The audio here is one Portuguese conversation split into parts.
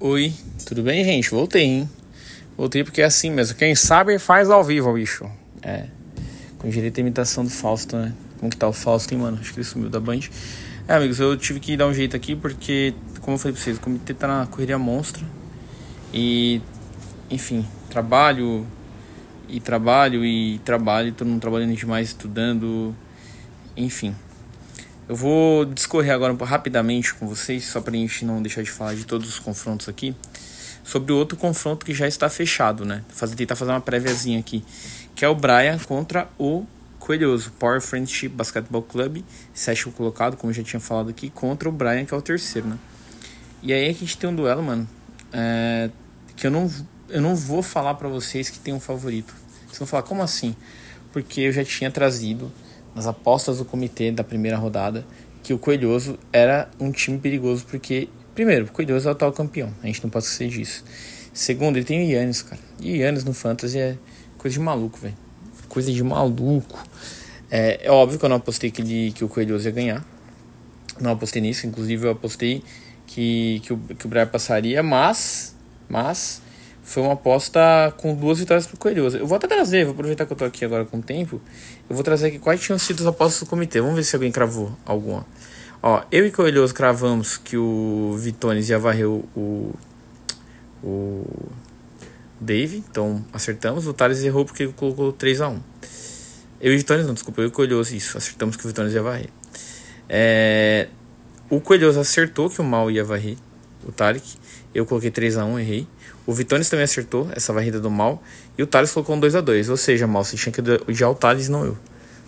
Oi, tudo bem, gente? Voltei, hein? Voltei porque é assim mesmo. Quem sabe faz ao vivo, bicho. É. Com direito à imitação do Fausto, né? Como que tá o Fausto, hein, mano? Acho que ele sumiu da Band. É, amigos, eu tive que dar um jeito aqui porque, como eu falei pra vocês, o comitê tá na correria monstra. E, enfim, trabalho e trabalho e trabalho, todo mundo trabalhando demais, estudando, enfim. Eu vou discorrer agora rapidamente com vocês, só para a gente não deixar de falar de todos os confrontos aqui, sobre o outro confronto que já está fechado, né? Fazer, tentar fazer uma préviazinha aqui, que é o Brian contra o Coelhoso, Power Friendship Basketball Club, sétimo colocado, como eu já tinha falado aqui, contra o Brian, que é o terceiro, né? E aí a gente tem um duelo, mano, é, que eu não, eu não vou falar para vocês que tem um favorito. Vocês vão falar, como assim? Porque eu já tinha trazido nas apostas do comitê da primeira rodada que o Coelhoso era um time perigoso porque, primeiro, o Coelhoso é o atual campeão, a gente não pode esquecer disso. Segundo, ele tem o Yannis, cara. E Yannis no Fantasy é coisa de maluco, velho. Coisa de maluco. É, é, óbvio que eu não apostei que, ele, que o Coelhoso ia ganhar. Não apostei nisso, inclusive eu apostei que, que, o, que o Brian passaria, mas, mas foi uma aposta com duas vitórias pro Coelhoso. Eu vou até trazer, vou aproveitar que eu tô aqui agora com o tempo. Eu vou trazer aqui quais tinham sido as apostas do comitê. Vamos ver se alguém cravou alguma. Ó, eu e Coelhoso cravamos que o Vitones ia varrer o, o, o Dave, então acertamos. O Thales errou porque colocou 3x1. Eu e o Vitones, não, desculpa, eu e o Coelhoso, isso. Acertamos que o Vitones ia varrer. É, o Coelhoso acertou que o Mal ia varrer, o Tarek. Eu coloquei 3x1, errei. O Vitones também acertou essa varrida do mal. E o Thales colocou um 2x2. Ou seja, mal, você tinha que odiar o Thales não eu.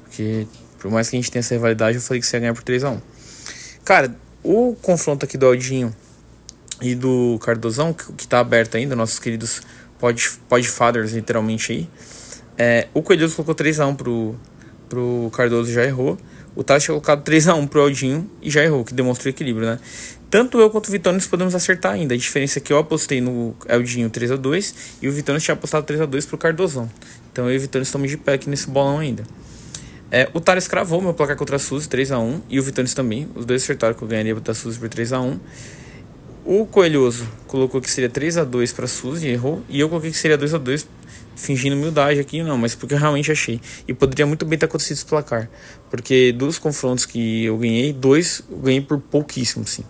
Porque por mais que a gente tenha essa rivalidade, eu falei que você ia ganhar por 3x1. Cara, o confronto aqui do Aldinho e do Cardozão, que, que tá aberto ainda, nossos queridos pod, podfathers, literalmente aí. É, o Coelhoso colocou 3x1 pro, pro Cardoso já errou. O Thales tinha colocado 3x1 pro Aldinho e já errou, que demonstrou equilíbrio, né? Tanto eu quanto o Vitones podemos acertar ainda. A diferença é que eu apostei no Eldinho 3x2 e o Vitones tinha apostado 3x2 pro Cardozão. Então eu e o Vitones estamos de pé aqui nesse bolão ainda. É, o Thales cravou meu placar contra a Suzy 3x1 e o Vitones também. Os dois acertaram que eu ganharia da Suzy por 3x1. O Coelhoso colocou que seria 3x2 para a Suzy, errou. E eu coloquei que seria 2x2, fingindo humildade aqui, não, mas porque eu realmente achei. E poderia muito bem ter acontecido esse placar. Porque dos confrontos que eu ganhei, dois eu ganhei por pouquíssimo, sim.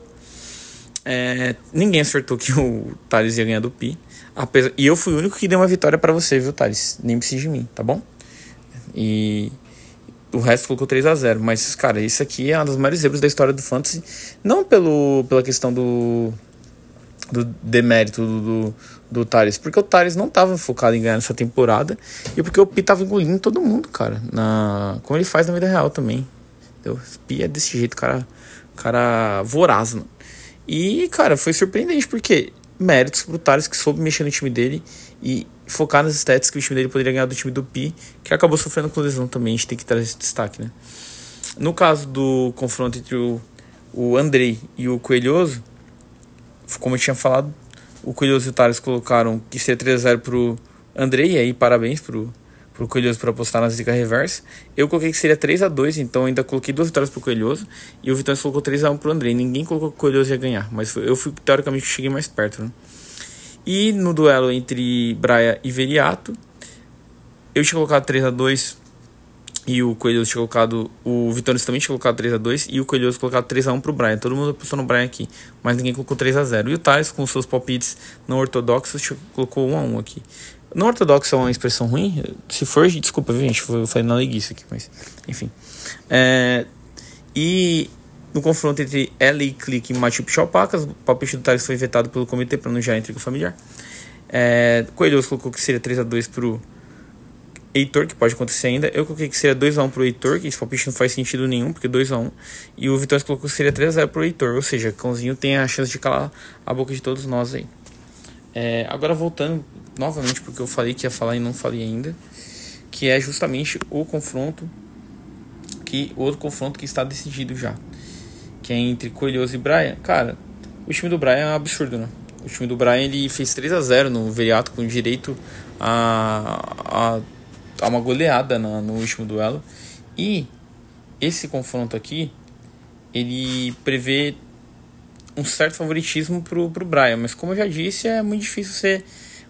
É, ninguém acertou que o Thales ia ganhar do Pi. Apesar, e eu fui o único que deu uma vitória para você, viu, Thales? Nem precisa de mim, tá bom? E o resto colocou 3 a 0 Mas, cara, isso aqui é uma das maiores zebras da história do Fantasy. Não pelo, pela questão do, do demérito do, do, do Thales, porque o Thales não estava focado em ganhar nessa temporada e porque o Pi tava engolindo todo mundo, cara. Na, como ele faz na vida real também. Entendeu? O Pi é desse jeito, cara, cara voraz, mano. E, cara, foi surpreendente, porque méritos brutais que soube mexer no time dele e focar nas stats que o time dele poderia ganhar do time do Pi, que acabou sofrendo com lesão também, a gente tem que trazer esse destaque, né? No caso do confronto entre o, o Andrei e o Coelhoso, como eu tinha falado, o Coelhoso e o Thales colocaram que seria 3x0 pro Andrei, e aí parabéns pro, pro Coelhoso para apostar na zica reversa. Eu coloquei que seria 3 a 2 então ainda coloquei duas vitórias pro Coelhoso. E o Vitória colocou 3 a 1 pro André. Ninguém colocou que o Coelhoso ia ganhar, mas eu fui teoricamente cheguei mais perto. Né? E no duelo entre Braia e Veriato, eu tinha colocado 3 a 2 e o Coelhoso tinha colocado. O Vitória também tinha colocado 3x2 e o Coelhoso colocado 3x1 pro Brian. Todo mundo apostou no Brian aqui, mas ninguém colocou 3x0. E o Thales, com seus palpites não ortodoxos, colocou 1x1 aqui. Não ortodoxo é uma expressão ruim? Se for, desculpa, gente? Eu falei na leguiça aqui, mas enfim. É, e no confronto entre Click e Machu Picchu Alpacas, o palpite do Thales foi vetado pelo comitê para não gerar intriga familiar. É, colocou que seria 3x2 pro Heitor, que pode acontecer ainda. Eu coloquei que seria 2x1 pro Heitor, que esse palpite não faz sentido nenhum, porque 2x1. E o Vitória colocou que seria 3x0 pro Heitor, ou seja, Cãozinho tem a chance de calar a boca de todos nós aí. É, agora voltando novamente porque eu falei que ia falar e não falei ainda, que é justamente o confronto que outro confronto que está decidido já, que é entre Coelhoso e Brian. Cara, o time do Brian é um absurdo, né? O time do Brian ele fez 3 a 0 no Veriato com direito a, a, a uma goleada na, no último duelo. E esse confronto aqui ele prevê um certo favoritismo pro, pro Brian, mas como eu já disse, é muito difícil você,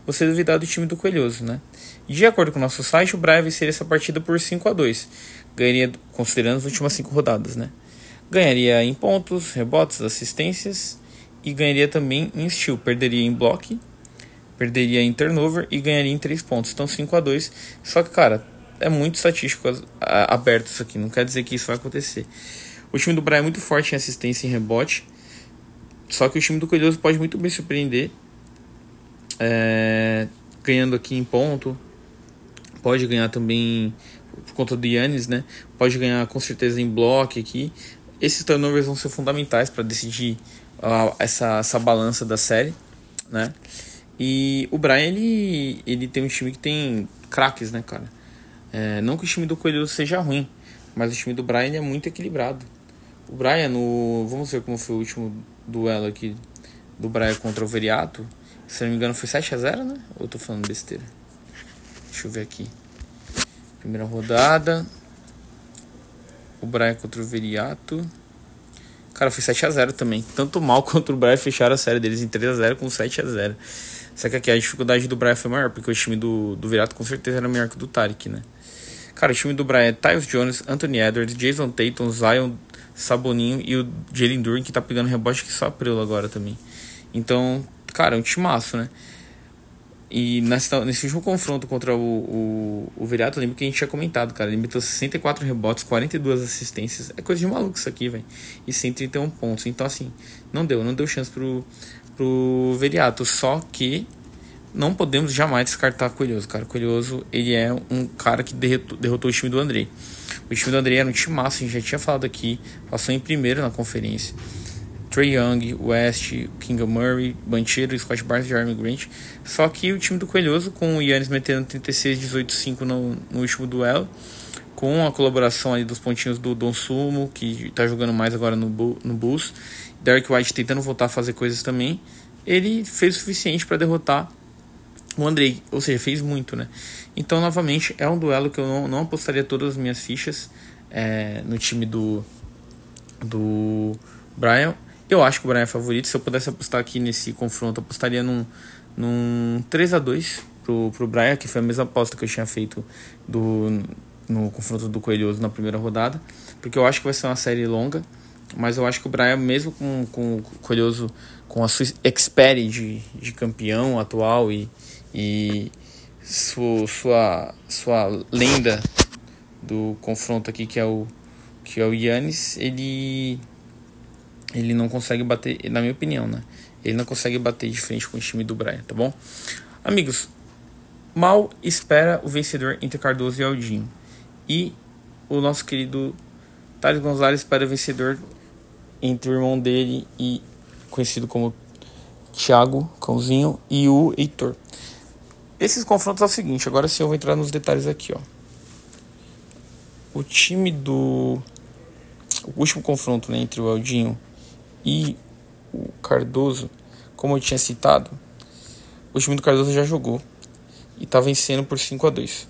você duvidar do time do Coelhoso, né? De acordo com o nosso site, o Brian venceria essa partida por 5 a 2 Ganharia, considerando as últimas 5 rodadas, né? Ganharia em pontos, rebotes, assistências e ganharia também em steal. Perderia em block, perderia em turnover e ganharia em 3 pontos. Então 5 a 2 Só que, cara, é muito estatístico aberto isso aqui. Não quer dizer que isso vai acontecer. O time do Brian é muito forte em assistência e rebote. Só que o time do Coelhoso pode muito bem surpreender. É, ganhando aqui em ponto. Pode ganhar também por conta do Yannis, né? Pode ganhar com certeza em bloco aqui. Esses turnovers vão ser fundamentais para decidir uh, essa, essa balança da série, né? E o Brian, ele, ele tem um time que tem craques, né, cara? É, não que o time do Coelho seja ruim, mas o time do Brian é muito equilibrado. O Brian, no, vamos ver como foi o último duelo aqui do Brian contra o Veriato. Se não me engano foi 7x0, né? Ou eu tô falando besteira? Deixa eu ver aqui. Primeira rodada. O Brian contra o Veriato. Cara, foi 7x0 também. Tanto mal quanto o Brian fecharam a série deles em 3x0 com 7x0. Só que aqui a dificuldade do Brian foi maior, porque o time do, do Virato com certeza era melhor que o do Tarek, né? Cara, o time do Brian é Tyus Jones, Anthony Edwards, Jason Tatum, Zion, Saboninho e o Jalen Duren, que tá pegando rebote que só april agora também. Então, cara, é um timaço, né? E nessa, nesse último confronto contra o, o, o Viriato, lembro que a gente tinha comentado, cara. Ele meteu 64 rebotes, 42 assistências. É coisa de maluco isso aqui, velho. E 131 pontos. Então, assim, não deu, não deu chance pro, pro Veriato. Só que não podemos jamais descartar Coelhoso, cara. Coelhoso, ele é um cara que derrotou, derrotou o time do Andrei. O time do Andrei era um time massa, a gente já tinha falado aqui. Passou em primeiro na conferência. Trey Young, West, King Murray, Banchero, Scott Barnes Jeremy Grant. Só que o time do Coelhoso, com o Yannis metendo 36, 18, 5 no, no último duelo, com a colaboração ali dos pontinhos do Don Sumo, que está jogando mais agora no, no Bulls, Derek White tentando voltar a fazer coisas também, ele fez o suficiente para derrotar o Andrei, ou seja, fez muito, né? Então, novamente, é um duelo que eu não, não apostaria todas as minhas fichas é, no time do, do Brian. Eu acho que o Brian é favorito. Se eu pudesse apostar aqui nesse confronto, apostaria num, num 3 a 2 pro, pro Brian, que foi a mesma aposta que eu tinha feito do, no confronto do Coelhoso na primeira rodada. Porque eu acho que vai ser uma série longa. Mas eu acho que o Brian, mesmo com, com o Coelhoso, com a sua experiência de, de campeão atual e, e sua, sua, sua lenda do confronto aqui, que é o, que é o Yannis, ele ele não consegue bater, na minha opinião, né? Ele não consegue bater de frente com o time do Brian, tá bom? Amigos, mal espera o vencedor entre Cardoso e Aldinho. E o nosso querido Thales Gonzalez espera o vencedor entre o irmão dele e conhecido como Thiago Cãozinho e o Heitor. Esses confrontos é o seguinte, agora sim eu vou entrar nos detalhes aqui, ó. O time do o último confronto né, entre o Aldinho e o Cardoso, como eu tinha citado, o time do Cardoso já jogou e está vencendo por 5 a 2.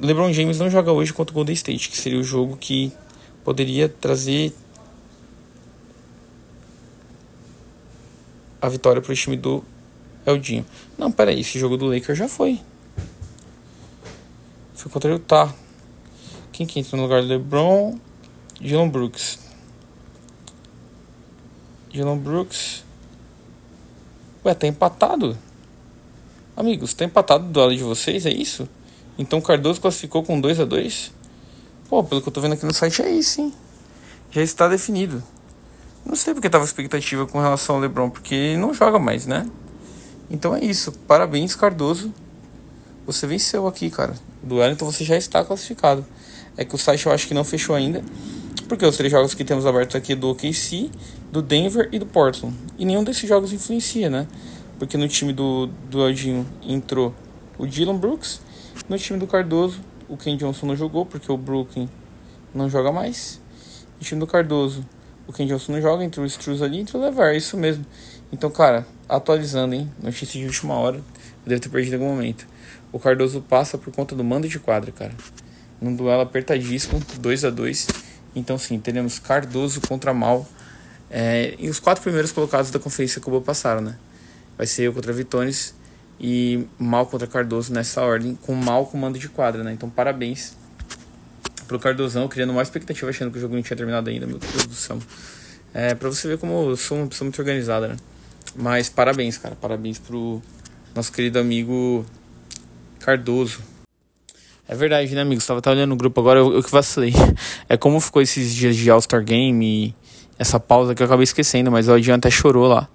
LeBron James não joga hoje contra o Golden State, que seria o jogo que poderia trazer a vitória para o time do Eldinho. Não, peraí, esse jogo do Lakers já foi. Foi contra o Utah. Quem que entra no lugar do LeBron? Dylan Brooks. Dylan Brooks. Ué, tá empatado? Amigos, tá empatado o duelo de vocês, é isso? Então Cardoso classificou com 2 a 2 Pô, pelo que eu tô vendo aqui no site é isso, hein? Já está definido. Não sei porque tava expectativa com relação ao LeBron, porque ele não joga mais, né? Então é isso. Parabéns, Cardoso. Você venceu aqui, cara. Duelo, então você já está classificado. É que o site eu acho que não fechou ainda. Porque os três jogos que temos abertos aqui é do OKC, do Denver e do Portland. E nenhum desses jogos influencia, né? Porque no time do, do Aldinho entrou o Dylan Brooks. No time do Cardoso, o Ken Johnson não jogou, porque o Brooklyn não joga mais. No time do Cardoso, o Ken Johnson não joga, entrou o Struz ali, entrou o Levar, é isso mesmo. Então, cara, atualizando, hein? Notícia de última hora, eu devo ter perdido algum momento. O Cardoso passa por conta do mando de quadra, cara. Num duelo apertadíssimo, 2 a 2 então sim, teremos Cardoso contra Mal É, e os quatro primeiros colocados da conferência Cuba passaram, né? Vai ser eu contra Vitones e Mal contra Cardoso nessa ordem, com Mal com mando de quadra, né? Então parabéns pro Cardozão, criando mais expectativa achando que o jogo não tinha terminado ainda, meu Deus do céu. É, pra você ver como eu sou uma pessoa muito organizada, né? Mas parabéns, cara. Parabéns pro nosso querido amigo Cardoso. É verdade, né, amigo? Você tava, tava olhando no grupo agora, eu, eu que vacilei. É como ficou esses dias de All-Star Game e essa pausa que eu acabei esquecendo, mas o Adriano até chorou lá.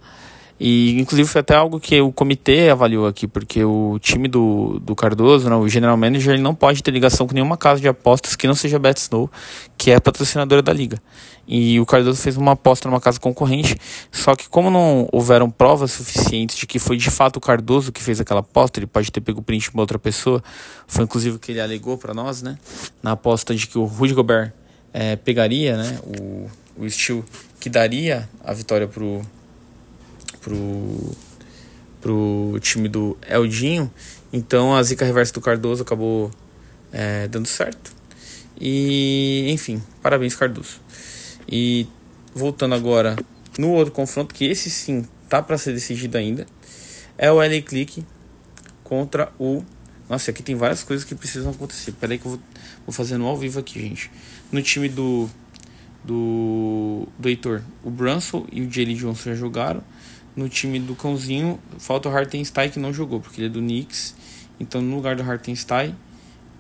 E inclusive foi até algo que o comitê avaliou aqui, porque o time do, do Cardoso, né, o general manager, ele não pode ter ligação com nenhuma casa de apostas que não seja a BetSnow, que é a patrocinadora da liga. E o Cardoso fez uma aposta numa casa concorrente, só que como não houveram provas suficientes de que foi de fato o Cardoso que fez aquela aposta, ele pode ter pego o print de uma outra pessoa, foi inclusive o que ele alegou para nós, né, na aposta de que o Rudy Gobert é, pegaria, né, o, o Steel que daria a vitória pro pro, pro time do Eldinho. Então a zica reversa do Cardoso acabou é, dando certo. E enfim, parabéns Cardoso. E voltando agora no outro confronto, que esse sim tá para ser decidido ainda, é o LA Click contra o. Nossa, aqui tem várias coisas que precisam acontecer. Peraí que eu vou, vou fazendo ao vivo aqui, gente. No time do. Do, do Heitor, o Brunson e o Jelly Johnson já jogaram no time do cãozinho, falta o Hartenstein que não jogou, porque ele é do Knicks. Então, no lugar do Hartenstein,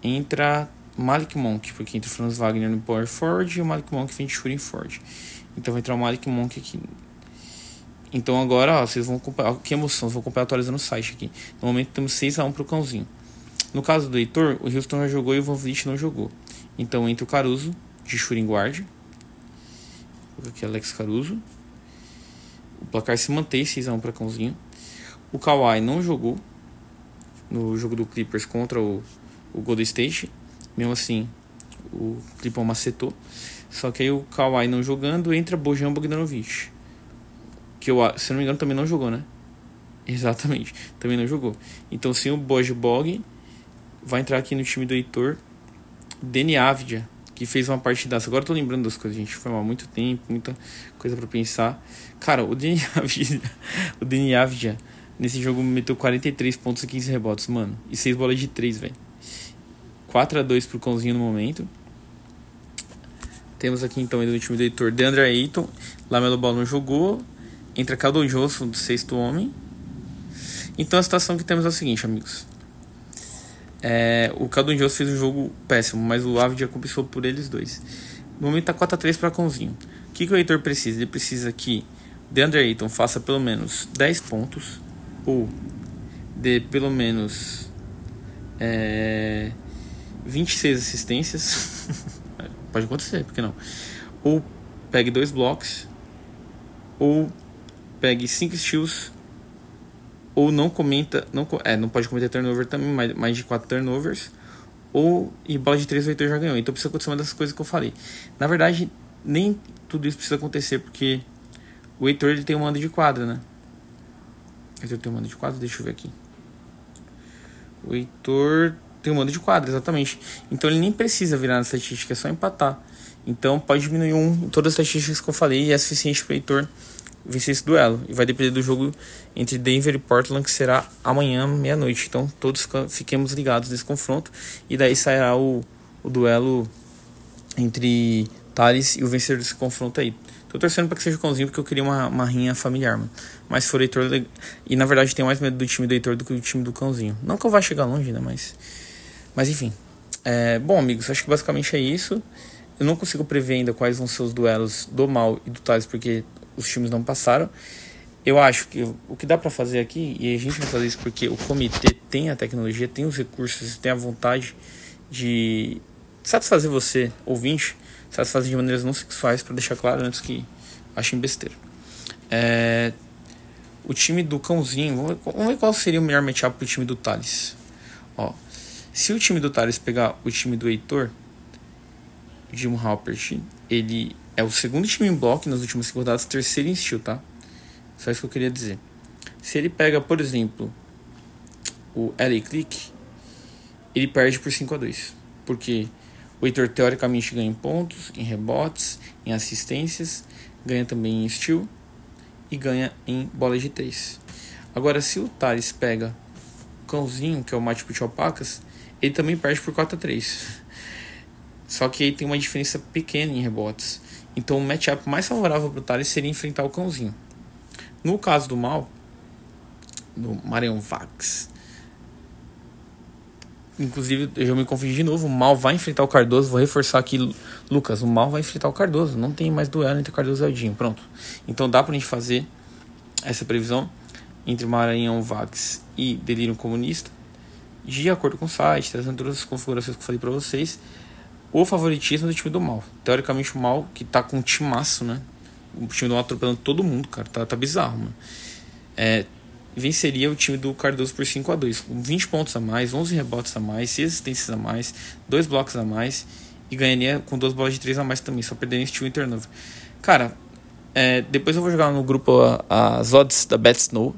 entra Malik Monk, porque entra o Franz Wagner no Power Ford e o Malik Monk vem de Shooting Ford. Então, vai entrar o Malik Monk aqui. Então, agora, ó, vocês vão acompanhar. Que emoção, vocês vão acompanhar atualizando o site aqui. No momento, temos 6x1 pro cãozinho. No caso do Heitor, o Houston já jogou e o Van Vliet não jogou. Então, entra o Caruso, de Shooting Guard. Aqui, Alex Caruso. O placar se mantém 6x1 para Cãozinho. O Kawhi não jogou no jogo do Clippers contra o, o Golden State. Mesmo assim, o Clippers macetou. Só que aí o Kawhi não jogando, entra Bojan Bogdanovic. Que eu, se não me engano, também não jogou, né? Exatamente, também não jogou. Então, sim, o Boj Bog vai entrar aqui no time do Heitor. Deni Avdia, que fez uma partidaça. Agora eu tô lembrando das coisas, gente. Foi há muito tempo, muita coisa para pensar. Cara, o Deni Avdia, o Avdia nesse jogo meteu 43 pontos e 15 rebotes, mano. E 6 bolas de 3, velho. 4 a 2 pro Cãozinho no momento. Temos aqui então ainda o time do Heitor Deandre Ayton. Lamelo Ball não jogou. Entra Caldon Johnson do sexto homem. Então a situação que temos é o seguinte, amigos. É, o Caldon Jones fez um jogo péssimo, mas o já compensou por eles dois. No momento tá 4x3 para Cãozinho. O que, que o Heitor precisa? Ele precisa que DeAndre Ayton faça pelo menos 10 pontos ou dê pelo menos é, 26 assistências. Pode acontecer, por que não? Ou pegue dois blocos ou pegue 5 steals ou não comenta, não, é, não pode cometer turnover também, mais, mais de 4 turnovers, ou e bola de 3 o Heitor já ganhou. Então precisa acontecer uma dessas coisas que eu falei. Na verdade, nem tudo isso precisa acontecer, porque o Heitor ele tem um mando de quadra, né? O Heitor tem um mando de quadra, deixa eu ver aqui. O Heitor tem um mando de quadra, exatamente. Então ele nem precisa virar na estatística, é só empatar. Então pode diminuir um todas as estatísticas que eu falei e é suficiente para o Heitor vencer esse duelo. E vai depender do jogo entre Denver e Portland, que será amanhã, meia-noite. Então todos fiquemos ligados nesse confronto. E daí sairá o, o duelo entre Thales e o vencedor desse confronto aí. Tô torcendo para que seja o cãozinho, porque eu queria uma, uma rinha familiar, mano. Mas se for Heitor. E na verdade tenho mais medo do time do Heitor do que do time do cãozinho. Não que eu vá chegar longe, né? Mas. Mas enfim. É, bom, amigos, acho que basicamente é isso. Eu não consigo prever ainda quais vão ser os duelos do Mal e do Thales, porque os times não passaram. Eu acho que o que dá para fazer aqui, e a gente vai fazer isso porque o comitê tem a tecnologia, tem os recursos, tem a vontade de satisfazer você, ouvinte, satisfazer de maneiras não sexuais, para deixar claro antes que achem besteira. É, o time do Cãozinho, vamos ver, vamos ver qual seria o melhor matchup pro time do Thales. Ó, se o time do Thales pegar o time do Heitor, Jim Halpert, ele é o segundo time em bloco nas últimas cinco rodadas, terceiro em estilo, tá? Só isso que eu queria dizer. Se ele pega, por exemplo, o LA Click, ele perde por 5 a 2 Porque o Heitor teoricamente ganha em pontos, em rebotes, em assistências, ganha também em Steel e ganha em bola de 3. Agora, se o Thales pega o cãozinho, que é o Mate de Alpacas, ele também perde por 4 a 3. Só que aí tem uma diferença pequena em rebotes. Então o matchup mais favorável para o Thales seria enfrentar o cãozinho. No caso do mal, do Marion Vax, inclusive eu já me confundi de novo. O mal vai enfrentar o Cardoso. Vou reforçar aqui, Lucas. O mal vai enfrentar o Cardoso. Não tem mais duelo entre o Cardoso e o. Pronto. Então dá pra gente fazer essa previsão entre Maranhão Vax e Delírio Comunista. De acordo com o site, trazendo todas as configurações que eu falei pra vocês o favoritismo do time do mal. Teoricamente, o mal que tá com um timaço, né? O time do mal atropelando todo mundo, cara. Tá, tá bizarro, mano. É, venceria o time do Cardoso por 5 a 2 com 20 pontos a mais, 11 rebotes a mais, 6 assistências a mais, 2 blocos a mais e ganharia com duas bolas de 3 a mais também, só perderia em steal e turnover. Cara, é, depois eu vou jogar no grupo as odds da Bet Snow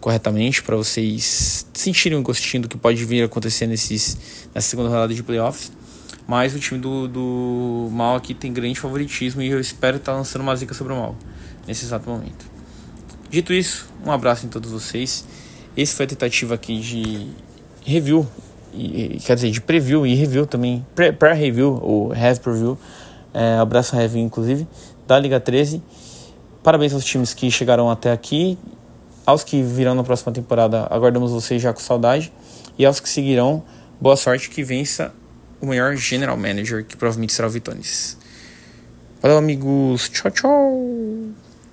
corretamente para vocês sentirem um gostinho do que pode vir acontecer nesses, nessa segunda rodada de playoffs. Mas o time do, do Mal aqui tem grande favoritismo e eu espero estar lançando uma zica sobre o Mal nesse exato momento. Dito isso, um abraço em todos vocês. Esse foi a tentativa aqui de review, e, quer dizer, de preview e review também, pré-review, ou have preview, é, abraço review inclusive, da Liga 13. Parabéns aos times que chegaram até aqui, aos que virão na próxima temporada, aguardamos vocês já com saudade, e aos que seguirão, boa sorte que vença o maior general manager, que provavelmente será o Vitones. Valeu, amigos. Tchau, tchau.